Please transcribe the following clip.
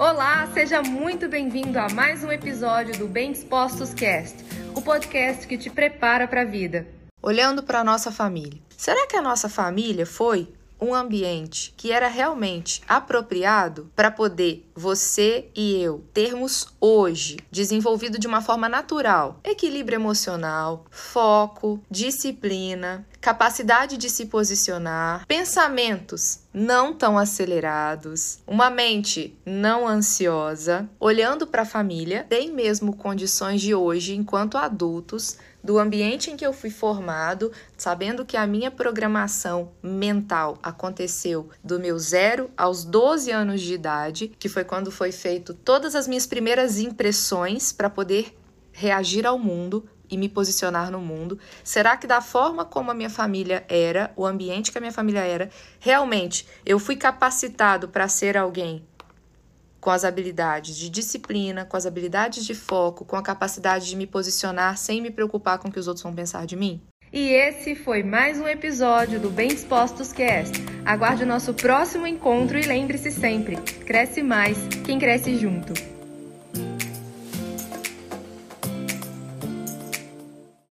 Olá, seja muito bem-vindo a mais um episódio do Bem Dispostos Cast, o podcast que te prepara para a vida. Olhando para a nossa família. Será que a nossa família foi um ambiente que era realmente apropriado para poder você e eu termos hoje desenvolvido de uma forma natural equilíbrio emocional, foco, disciplina, capacidade de se posicionar, pensamentos não tão acelerados, uma mente não ansiosa, olhando para a família, tem mesmo condições de hoje, enquanto adultos, do ambiente em que eu fui formado, sabendo que a minha programação mental aconteceu do meu zero aos 12 anos de idade, que foi quando foi feito todas as minhas primeiras impressões para poder reagir ao mundo e me posicionar no mundo? Será que da forma como a minha família era, o ambiente que a minha família era, realmente eu fui capacitado para ser alguém com as habilidades de disciplina, com as habilidades de foco, com a capacidade de me posicionar sem me preocupar com o que os outros vão pensar de mim? E esse foi mais um episódio do Bem Dispostos Cast. Aguarde o nosso próximo encontro e lembre-se sempre: cresce mais quem cresce junto.